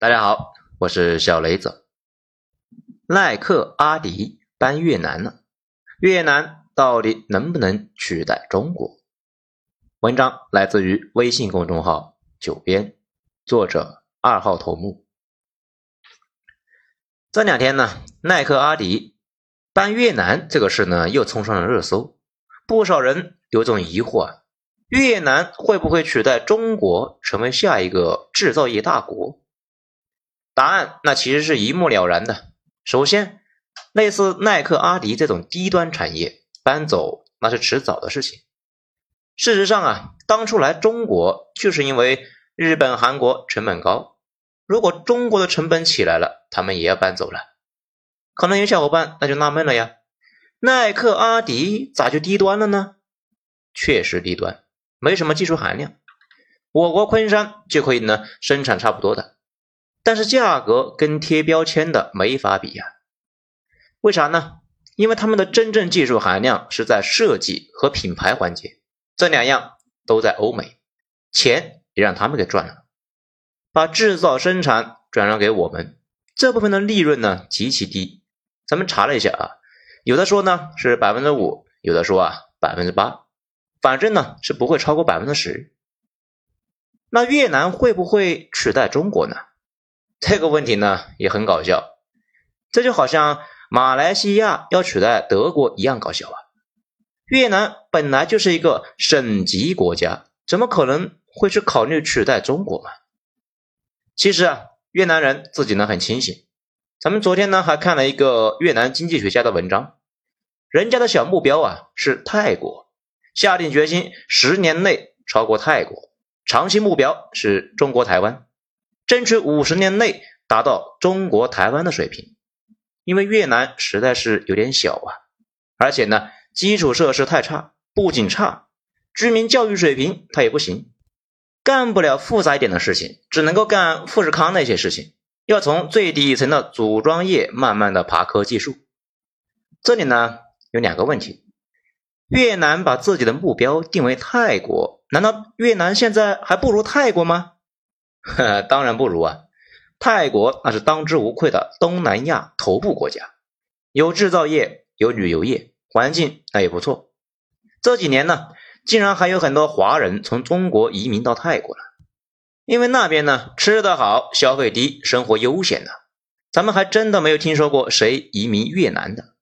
大家好，我是小雷子。耐克、阿迪搬越南了，越南到底能不能取代中国？文章来自于微信公众号“九编”，作者二号头目。这两天呢，耐克、阿迪搬越南这个事呢，又冲上了热搜，不少人有种疑惑啊：越南会不会取代中国，成为下一个制造业大国？答案那其实是一目了然的。首先，类似耐克、阿迪这种低端产业搬走那是迟早的事情。事实上啊，当初来中国就是因为日本、韩国成本高，如果中国的成本起来了，他们也要搬走了。可能有小伙伴那就纳闷了呀，耐克、阿迪咋就低端了呢？确实低端，没什么技术含量，我国昆山就可以呢生产差不多的。但是价格跟贴标签的没法比呀，为啥呢？因为他们的真正技术含量是在设计和品牌环节，这两样都在欧美，钱也让他们给赚了，把制造生产转让给我们，这部分的利润呢极其低。咱们查了一下啊，有的说呢是百分之五，有的说啊百分之八，反正呢是不会超过百分之十。那越南会不会取代中国呢？这个问题呢也很搞笑，这就好像马来西亚要取代德国一样搞笑啊！越南本来就是一个省级国家，怎么可能会去考虑取代中国嘛？其实啊，越南人自己呢很清醒。咱们昨天呢还看了一个越南经济学家的文章，人家的小目标啊是泰国，下定决心十年内超过泰国，长期目标是中国台湾。争取五十年内达到中国台湾的水平，因为越南实在是有点小啊，而且呢，基础设施太差，不仅差，居民教育水平他也不行，干不了复杂一点的事情，只能够干富士康那些事情，要从最底层的组装业慢慢的爬科技树。这里呢有两个问题：越南把自己的目标定为泰国，难道越南现在还不如泰国吗？当然不如啊！泰国那是当之无愧的东南亚头部国家，有制造业，有旅游业，环境那也不错。这几年呢，竟然还有很多华人从中国移民到泰国了，因为那边呢吃得好，消费低，生活悠闲呢。咱们还真的没有听说过谁移民越南的。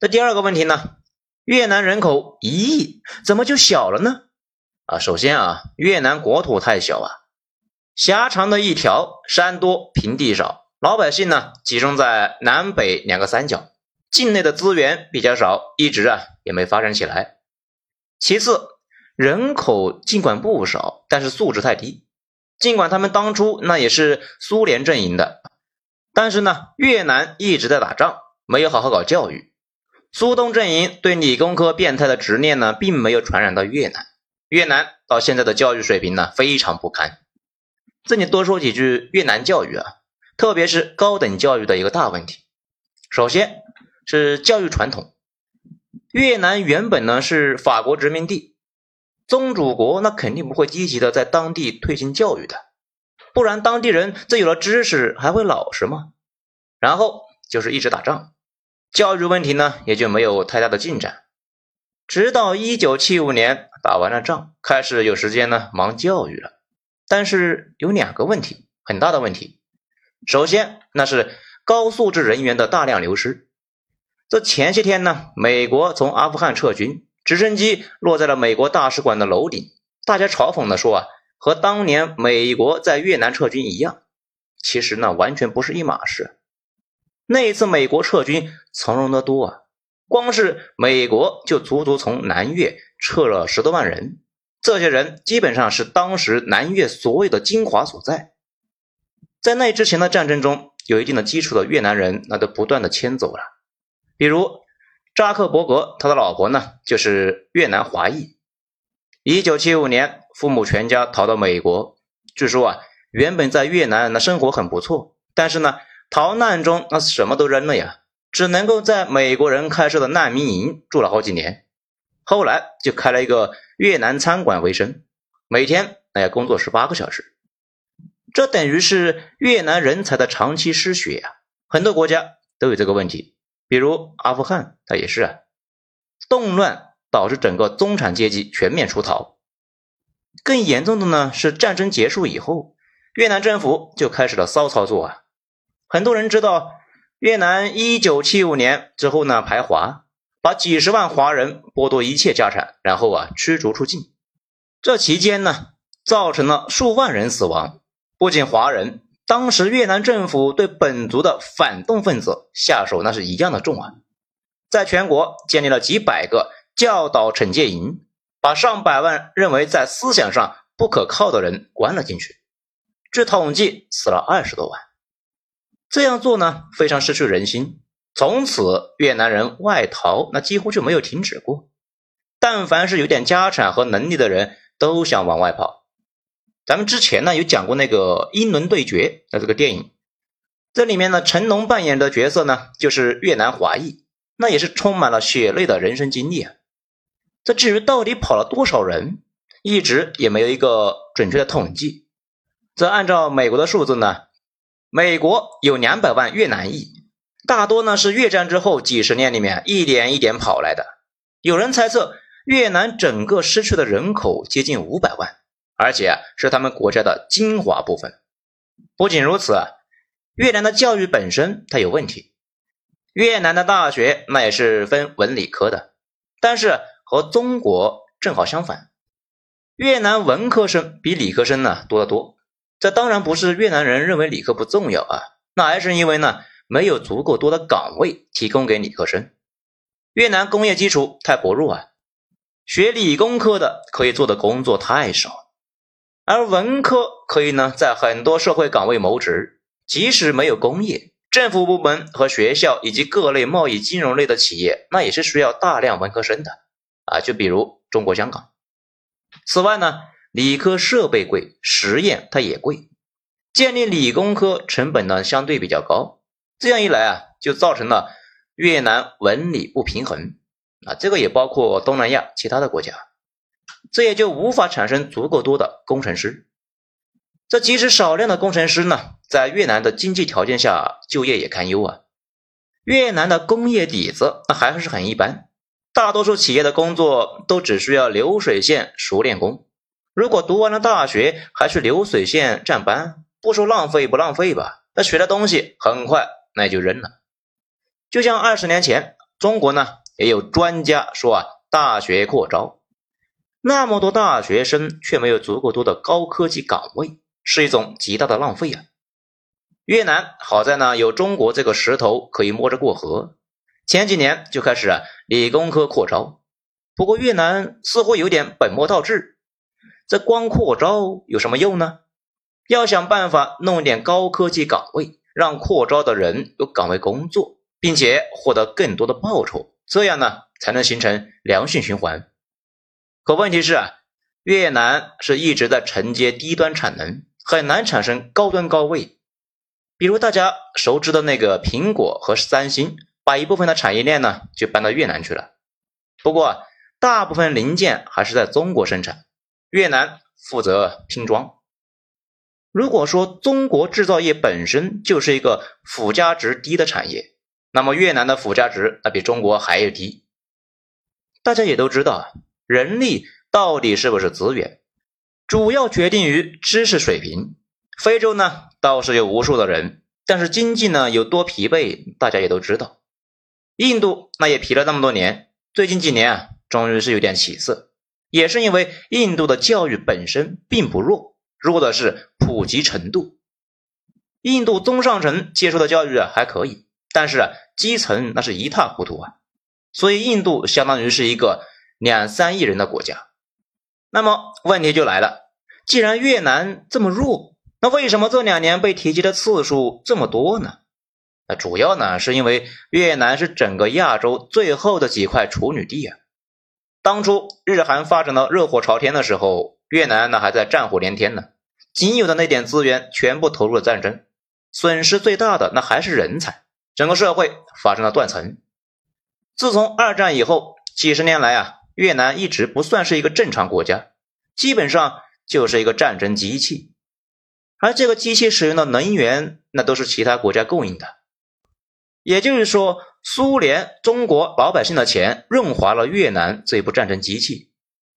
这第二个问题呢，越南人口一亿，怎么就小了呢？啊，首先啊，越南国土太小啊。狭长的一条，山多平地少，老百姓呢集中在南北两个三角，境内的资源比较少，一直啊也没发展起来。其次，人口尽管不少，但是素质太低。尽管他们当初那也是苏联阵营的，但是呢，越南一直在打仗，没有好好搞教育。苏东阵营对理工科变态的执念呢，并没有传染到越南。越南到现在的教育水平呢，非常不堪。这里多说几句越南教育啊，特别是高等教育的一个大问题。首先是教育传统，越南原本呢是法国殖民地，宗主国那肯定不会积极的在当地推行教育的，不然当地人这有了知识还会老实吗？然后就是一直打仗，教育问题呢也就没有太大的进展，直到一九七五年打完了仗，开始有时间呢忙教育了。但是有两个问题，很大的问题。首先，那是高素质人员的大量流失。这前些天呢，美国从阿富汗撤军，直升机落在了美国大使馆的楼顶，大家嘲讽的说啊，和当年美国在越南撤军一样。其实呢，完全不是一码事。那一次美国撤军从容得多啊，光是美国就足足从南越撤了十多万人。这些人基本上是当时南越所有的精华所在，在那之前的战争中有一定的基础的越南人，那都不断的迁走了。比如扎克伯格，他的老婆呢就是越南华裔。一九七五年，父母全家逃到美国。据说啊，原本在越南那生活很不错，但是呢，逃难中那什么都扔了呀，只能够在美国人开设的难民营住了好几年。后来就开了一个。越南餐馆为生，每天那要工作十八个小时。这等于是越南人才的长期失血啊！很多国家都有这个问题，比如阿富汗，它也是啊。动乱导致整个中产阶级全面出逃。更严重的呢是战争结束以后，越南政府就开始了骚操作啊！很多人知道，越南一九七五年之后呢排华，把几十万华人剥夺一切家产，然后啊驱逐出境。这期间呢，造成了数万人死亡。不仅华人，当时越南政府对本族的反动分子下手那是一样的重啊，在全国建立了几百个教导惩戒营，把上百万认为在思想上不可靠的人关了进去。据统计，死了二十多万。这样做呢，非常失去人心。从此，越南人外逃那几乎就没有停止过。但凡是有点家产和能力的人，都想往外跑。咱们之前呢有讲过那个英伦对决的这个电影，这里面呢成龙扮演的角色呢就是越南华裔，那也是充满了血泪的人生经历啊。这至于到底跑了多少人，一直也没有一个准确的统计。这按照美国的数字呢，美国有两百万越南裔，大多呢是越战之后几十年里面一点一点跑来的。有人猜测越南整个失去的人口接近五百万。而且是他们国家的精华部分。不仅如此，越南的教育本身它有问题。越南的大学那也是分文理科的，但是和中国正好相反，越南文科生比理科生呢多得多。这当然不是越南人认为理科不重要啊，那还是因为呢没有足够多的岗位提供给理科生。越南工业基础太薄弱啊，学理工科的可以做的工作太少。而文科可以呢，在很多社会岗位谋职，即使没有工业，政府部门和学校以及各类贸易金融类的企业，那也是需要大量文科生的啊。就比如中国香港。此外呢，理科设备贵，实验它也贵，建立理工科成本呢相对比较高。这样一来啊，就造成了越南文理不平衡啊。这个也包括东南亚其他的国家。这也就无法产生足够多的工程师。这即使少量的工程师呢，在越南的经济条件下，就业也堪忧啊。越南的工业底子那还是很一般，大多数企业的工作都只需要流水线熟练工。如果读完了大学还去流水线站班，不说浪费不浪费吧，那学的东西很快那就扔了。就像二十年前，中国呢也有专家说啊，大学扩招。那么多大学生却没有足够多的高科技岗位，是一种极大的浪费啊！越南好在呢有中国这个石头可以摸着过河，前几年就开始啊理工科扩招。不过越南似乎有点本末倒置，这光扩招有什么用呢？要想办法弄点高科技岗位，让扩招的人有岗位工作，并且获得更多的报酬，这样呢才能形成良性循环。可问题是啊，越南是一直在承接低端产能，很难产生高端高位。比如大家熟知的那个苹果和三星，把一部分的产业链呢就搬到越南去了。不过大部分零件还是在中国生产，越南负责拼装。如果说中国制造业本身就是一个附加值低的产业，那么越南的附加值那比中国还要低。大家也都知道。人力到底是不是资源，主要决定于知识水平。非洲呢倒是有无数的人，但是经济呢有多疲惫，大家也都知道。印度那也疲了那么多年，最近几年啊，终于是有点起色，也是因为印度的教育本身并不弱，弱的是普及程度。印度中上层接受的教育啊还可以，但是啊基层那是一塌糊涂啊，所以印度相当于是一个。两三亿人的国家，那么问题就来了：既然越南这么弱，那为什么这两年被提及的次数这么多呢？那主要呢是因为越南是整个亚洲最后的几块处女地啊。当初日韩发展到热火朝天的时候，越南那还在战火连天呢，仅有的那点资源全部投入了战争，损失最大的那还是人才，整个社会发生了断层。自从二战以后，几十年来啊。越南一直不算是一个正常国家，基本上就是一个战争机器。而这个机器使用的能源，那都是其他国家供应的。也就是说，苏联、中国老百姓的钱润滑了越南这部战争机器。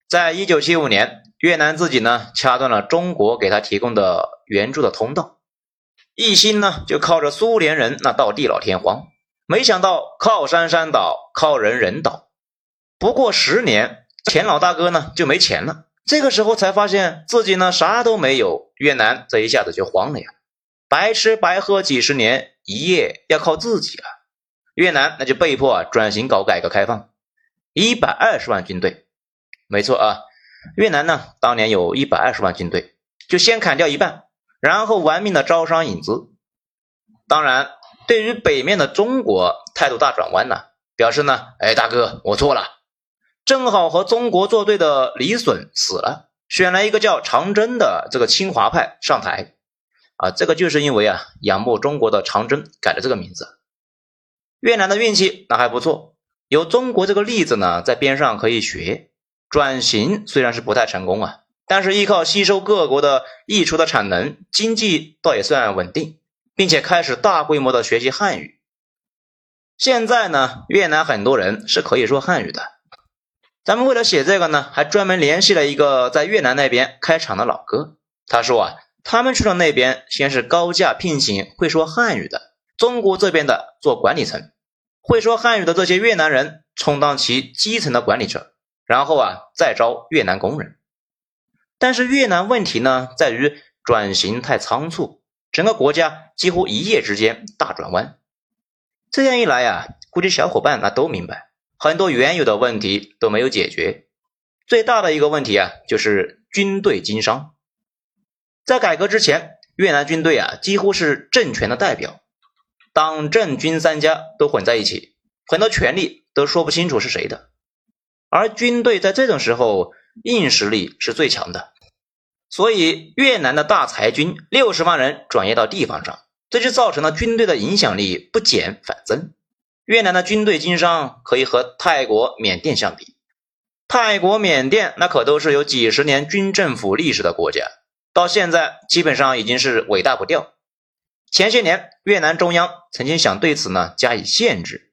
在一九七五年，越南自己呢掐断了中国给他提供的援助的通道，一心呢就靠着苏联人那到地老天荒。没想到靠山山倒，靠人人倒。不过十年，钱老大哥呢就没钱了。这个时候才发现自己呢啥都没有，越南这一下子就慌了呀！白吃白喝几十年，一夜要靠自己了。越南那就被迫转型搞改革开放，一百二十万军队，没错啊，越南呢当年有一百二十万军队，就先砍掉一半，然后玩命的招商引资。当然，对于北面的中国态度大转弯呢，表示呢，哎大哥，我错了。正好和中国作对的李隼死了，选了一个叫长征的这个清华派上台，啊，这个就是因为啊仰慕中国的长征改了这个名字。越南的运气那还不错，有中国这个例子呢在边上可以学。转型虽然是不太成功啊，但是依靠吸收各国的溢出的产能，经济倒也算稳定，并且开始大规模的学习汉语。现在呢，越南很多人是可以说汉语的。咱们为了写这个呢，还专门联系了一个在越南那边开厂的老哥。他说啊，他们去了那边，先是高价聘请会说汉语的中国这边的做管理层，会说汉语的这些越南人充当其基层的管理者，然后啊再招越南工人。但是越南问题呢，在于转型太仓促，整个国家几乎一夜之间大转弯。这样一来呀，估计小伙伴那都明白。很多原有的问题都没有解决，最大的一个问题啊，就是军队经商。在改革之前，越南军队啊几乎是政权的代表，党政军三家都混在一起，很多权力都说不清楚是谁的。而军队在这种时候硬实力是最强的，所以越南的大裁军六十万人转移到地方上，这就造成了军队的影响力不减反增。越南的军队经商可以和泰国、缅甸相比，泰国、缅甸那可都是有几十年军政府历史的国家，到现在基本上已经是尾大不掉。前些年，越南中央曾经想对此呢加以限制，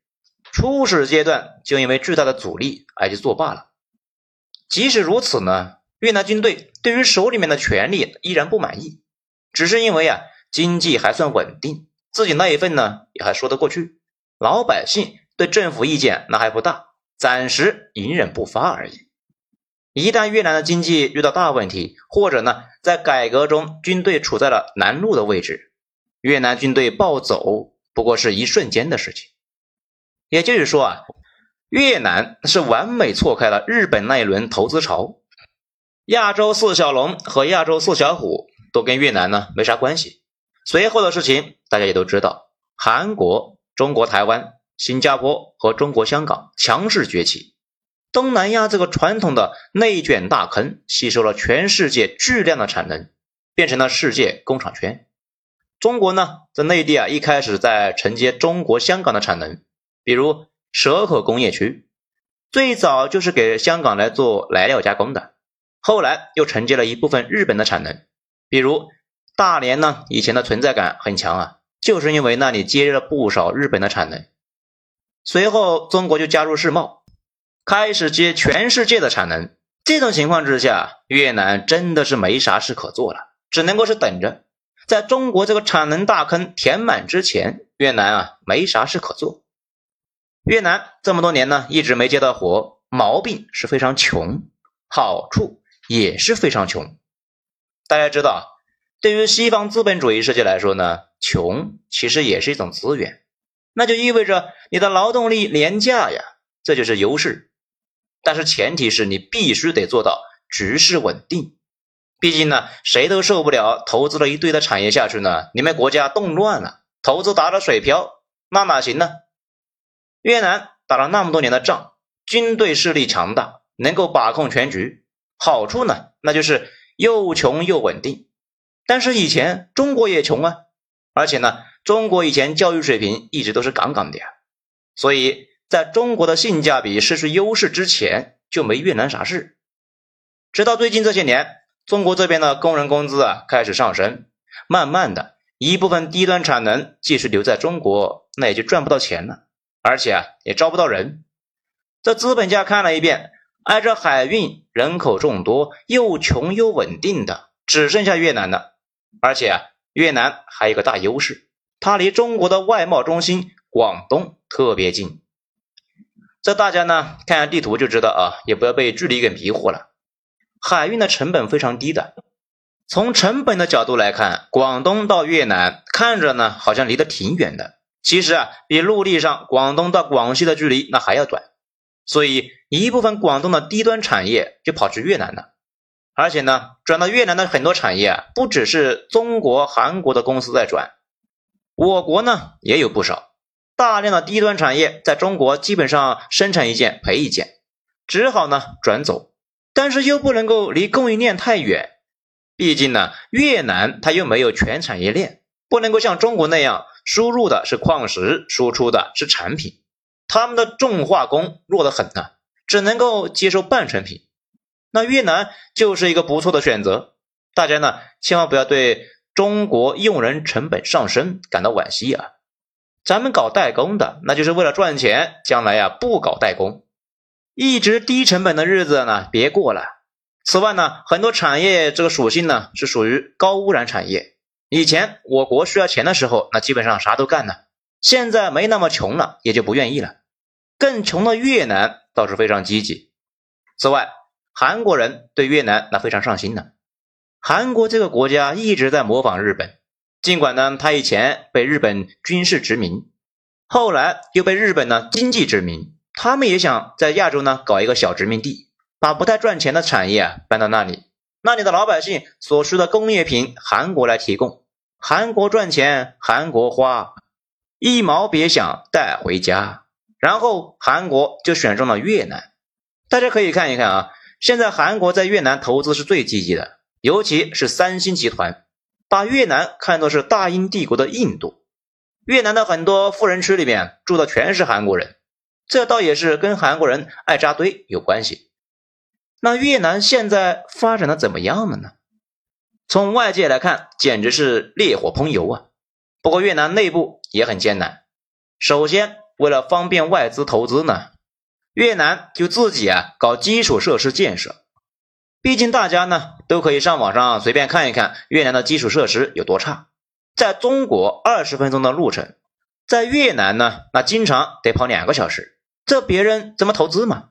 初始阶段就因为巨大的阻力而就作罢了。即使如此呢，越南军队对于手里面的权力依然不满意，只是因为啊经济还算稳定，自己那一份呢也还说得过去。老百姓对政府意见那还不大，暂时隐忍不发而已。一旦越南的经济遇到大问题，或者呢在改革中军队处在了南路的位置，越南军队暴走不过是一瞬间的事情。也就是说啊，越南是完美错开了日本那一轮投资潮，亚洲四小龙和亚洲四小虎都跟越南呢没啥关系。随后的事情大家也都知道，韩国。中国台湾、新加坡和中国香港强势崛起，东南亚这个传统的内卷大坑吸收了全世界巨量的产能，变成了世界工厂圈。中国呢，在内地啊，一开始在承接中国香港的产能，比如蛇口工业区，最早就是给香港来做来料加工的，后来又承接了一部分日本的产能，比如大连呢，以前的存在感很强啊。就是因为那里接了不少日本的产能，随后中国就加入世贸，开始接全世界的产能。这种情况之下，越南真的是没啥事可做了，只能够是等着。在中国这个产能大坑填满之前，越南啊没啥事可做。越南这么多年呢一直没接到活，毛病是非常穷，好处也是非常穷。大家知道。对于西方资本主义世界来说呢，穷其实也是一种资源，那就意味着你的劳动力廉价呀，这就是优势。但是前提是你必须得做到局势稳定，毕竟呢，谁都受不了投资了一堆的产业下去呢，你们国家动乱了，投资打了水漂，那哪行呢？越南打了那么多年的仗，军队势力强大，能够把控全局，好处呢，那就是又穷又稳定。但是以前中国也穷啊，而且呢，中国以前教育水平一直都是杠杠的呀，所以在中国的性价比失去优势之前，就没越南啥事。直到最近这些年，中国这边的工人工资啊开始上升，慢慢的一部分低端产能即使留在中国，那也就赚不到钱了，而且啊也招不到人。这资本家看了一遍，挨着海运，人口众多，又穷又稳定的，只剩下越南了。而且啊，越南还有个大优势，它离中国的外贸中心广东特别近。这大家呢看下地图就知道啊，也不要被距离给迷惑了。海运的成本非常低的，从成本的角度来看，广东到越南看着呢好像离得挺远的，其实啊比陆地上广东到广西的距离那还要短，所以一部分广东的低端产业就跑去越南了，而且呢转到越南的很多产业啊不只是中国、韩国的公司在转，我国呢也有不少。大量的低端产业在中国基本上生产一件赔一件，只好呢转走。但是又不能够离供应链太远，毕竟呢，越南它又没有全产业链，不能够像中国那样输入的是矿石，输出的是产品，他们的重化工弱得很呢，只能够接受半成品。那越南就是一个不错的选择，大家呢千万不要对中国用人成本上升感到惋惜啊！咱们搞代工的，那就是为了赚钱，将来呀不搞代工。一直低成本的日子呢，别过了。此外呢，很多产业这个属性呢是属于高污染产业。以前我国需要钱的时候，那基本上啥都干了。现在没那么穷了，也就不愿意了。更穷的越南倒是非常积极。此外，韩国人对越南那非常上心呢。韩国这个国家一直在模仿日本，尽管呢，他以前被日本军事殖民，后来又被日本呢经济殖民。他们也想在亚洲呢搞一个小殖民地，把不太赚钱的产业啊搬到那里，那里的老百姓所需的工业品，韩国来提供，韩国赚钱，韩国花，一毛别想带回家。然后韩国就选中了越南，大家可以看一看啊，现在韩国在越南投资是最积极的，尤其是三星集团，把越南看作是大英帝国的印度，越南的很多富人区里面住的全是韩国人。这倒也是跟韩国人爱扎堆有关系。那越南现在发展的怎么样了呢？从外界来看，简直是烈火烹油啊！不过越南内部也很艰难。首先，为了方便外资投资呢，越南就自己啊搞基础设施建设。毕竟大家呢都可以上网上随便看一看越南的基础设施有多差。在中国二十分钟的路程，在越南呢那经常得跑两个小时。这别人怎么投资嘛？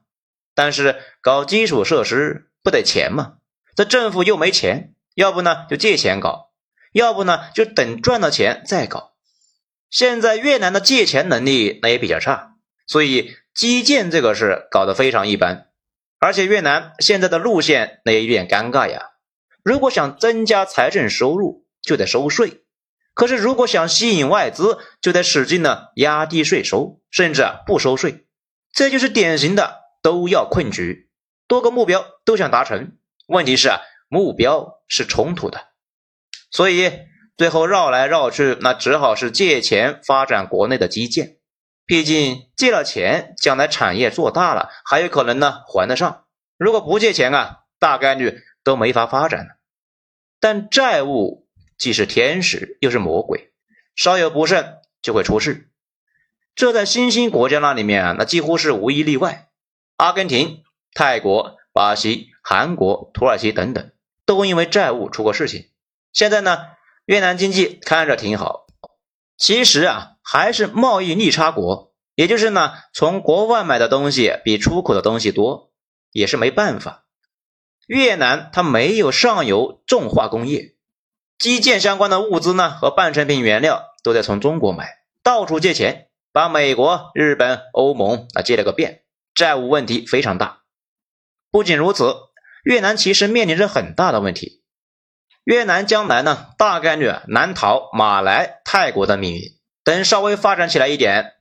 但是搞基础设施不得钱吗？这政府又没钱，要不呢就借钱搞，要不呢就等赚了钱再搞。现在越南的借钱能力那也比较差，所以基建这个事搞得非常一般。而且越南现在的路线那也有点尴尬呀。如果想增加财政收入，就得收税；可是如果想吸引外资，就得使劲呢压低税收，甚至啊不收税。这就是典型的都要困局，多个目标都想达成，问题是啊，目标是冲突的，所以最后绕来绕去，那只好是借钱发展国内的基建。毕竟借了钱，将来产业做大了，还有可能呢还得上。如果不借钱啊，大概率都没法发展了。但债务既是天使又是魔鬼，稍有不慎就会出事。这在新兴国家那里面啊，那几乎是无一例外。阿根廷、泰国、巴西、韩国、土耳其等等，都因为债务出过事情。现在呢，越南经济看着挺好，其实啊，还是贸易逆差国，也就是呢，从国外买的东西比出口的东西多，也是没办法。越南它没有上游重化工业，基建相关的物资呢和半成品原料都得从中国买，到处借钱。把美国、日本、欧盟啊借了个遍，债务问题非常大。不仅如此，越南其实面临着很大的问题。越南将来呢，大概率难逃马来、泰国的命运。等稍微发展起来一点，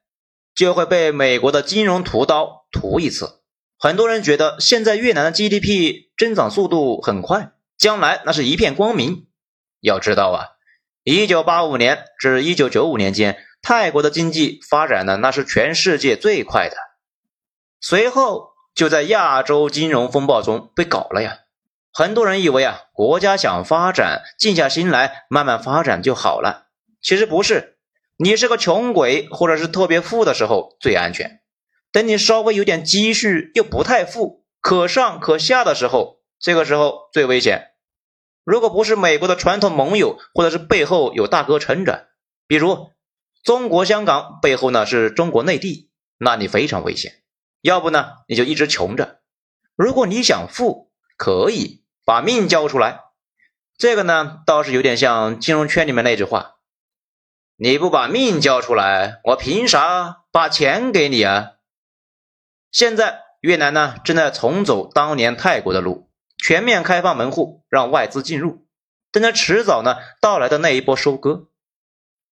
就会被美国的金融屠刀屠一次。很多人觉得现在越南的 GDP 增长速度很快，将来那是一片光明。要知道啊，一九八五年至一九九五年间。泰国的经济发展呢，那是全世界最快的。随后就在亚洲金融风暴中被搞了呀。很多人以为啊，国家想发展，静下心来慢慢发展就好了。其实不是，你是个穷鬼或者是特别富的时候最安全。等你稍微有点积蓄又不太富，可上可下的时候，这个时候最危险。如果不是美国的传统盟友，或者是背后有大哥撑着，比如中国香港背后呢是中国内地，那你非常危险。要不呢你就一直穷着。如果你想富，可以把命交出来。这个呢倒是有点像金融圈里面那句话：你不把命交出来，我凭啥把钱给你啊？现在越南呢正在重走当年泰国的路。全面开放门户，让外资进入，等着迟早呢到来的那一波收割。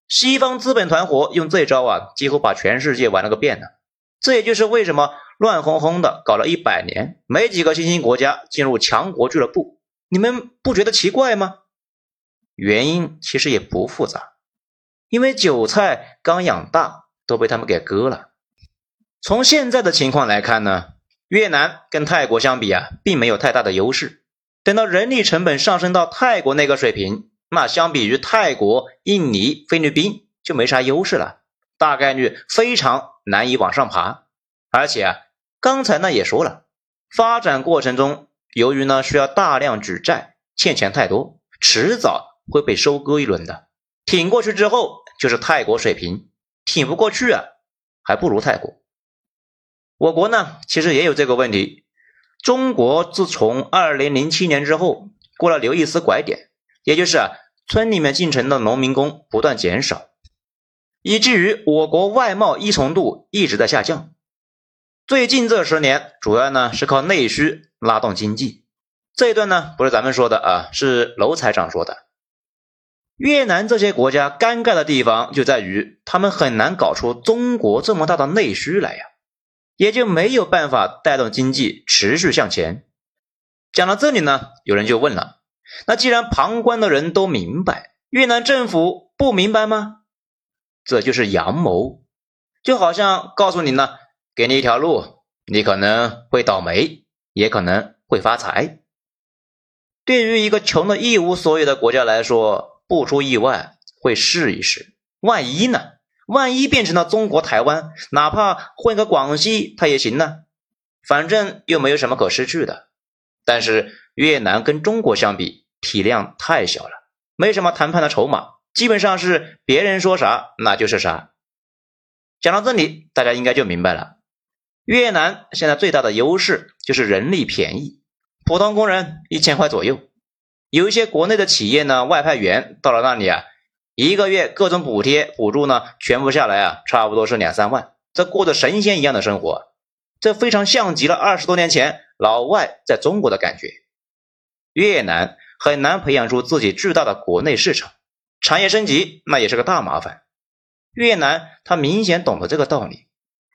西方资本团伙用这招啊，几乎把全世界玩了个遍了。这也就是为什么乱哄哄的搞了一百年，没几个新兴国家进入强国俱乐部。你们不觉得奇怪吗？原因其实也不复杂，因为韭菜刚养大都被他们给割了。从现在的情况来看呢？越南跟泰国相比啊，并没有太大的优势。等到人力成本上升到泰国那个水平，那相比于泰国、印尼、菲律宾就没啥优势了，大概率非常难以往上爬。而且啊，刚才呢也说了，发展过程中由于呢需要大量举债，欠钱太多，迟早会被收割一轮的。挺过去之后就是泰国水平，挺不过去啊，还不如泰国。我国呢，其实也有这个问题。中国自从二零零七年之后过了刘易斯拐点，也就是啊，村里面进城的农民工不断减少，以至于我国外贸依从度一直在下降。最近这十年，主要呢是靠内需拉动经济。这一段呢不是咱们说的啊，是楼财长说的。越南这些国家尴尬的地方就在于，他们很难搞出中国这么大的内需来呀。也就没有办法带动经济持续向前。讲到这里呢，有人就问了：那既然旁观的人都明白，越南政府不明白吗？这就是阳谋，就好像告诉你呢，给你一条路，你可能会倒霉，也可能会发财。对于一个穷的一无所有的国家来说，不出意外会试一试，万一呢？万一变成了中国台湾，哪怕混个广西，他也行呢。反正又没有什么可失去的。但是越南跟中国相比，体量太小了，没什么谈判的筹码，基本上是别人说啥那就是啥。讲到这里，大家应该就明白了。越南现在最大的优势就是人力便宜，普通工人一千块左右。有一些国内的企业呢，外派员到了那里啊。一个月各种补贴补助呢，全部下来啊，差不多是两三万，这过着神仙一样的生活，这非常像极了二十多年前老外在中国的感觉。越南很难培养出自己巨大的国内市场，产业升级那也是个大麻烦。越南他明显懂得这个道理，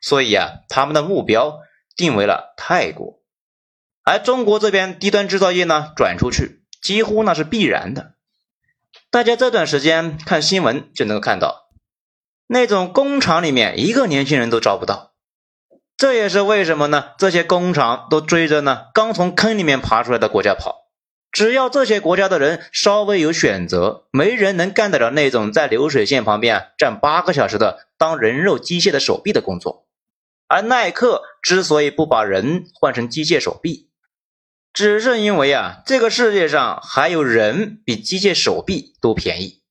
所以啊，他们的目标定为了泰国，而中国这边低端制造业呢转出去，几乎那是必然的。大家这段时间看新闻就能够看到，那种工厂里面一个年轻人都招不到，这也是为什么呢？这些工厂都追着呢刚从坑里面爬出来的国家跑。只要这些国家的人稍微有选择，没人能干得了那种在流水线旁边站八个小时的当人肉机械的手臂的工作。而耐克之所以不把人换成机械手臂，只是因为啊，这个世界上还有人比机械手臂都便宜。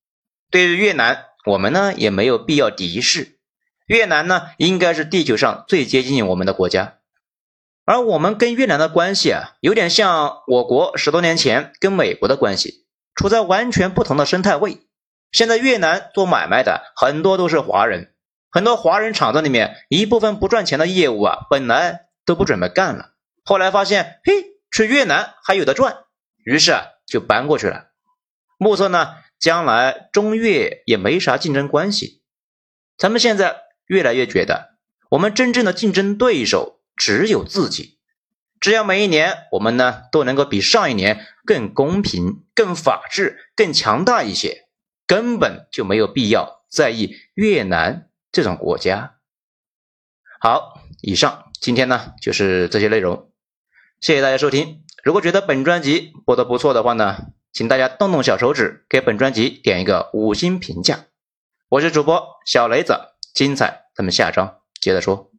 对于越南，我们呢也没有必要敌视。越南呢，应该是地球上最接近我们的国家，而我们跟越南的关系啊，有点像我国十多年前跟美国的关系，处在完全不同的生态位。现在越南做买卖的很多都是华人，很多华人厂子里面一部分不赚钱的业务啊，本来都不准备干了，后来发现，嘿。去越南还有的赚，于是啊就搬过去了。目测呢，将来中越也没啥竞争关系。咱们现在越来越觉得，我们真正的竞争对手只有自己。只要每一年我们呢都能够比上一年更公平、更法治、更强大一些，根本就没有必要在意越南这种国家。好，以上今天呢就是这些内容。谢谢大家收听。如果觉得本专辑播的不错的话呢，请大家动动小手指，给本专辑点一个五星评价。我是主播小雷子，精彩咱们下章接着说。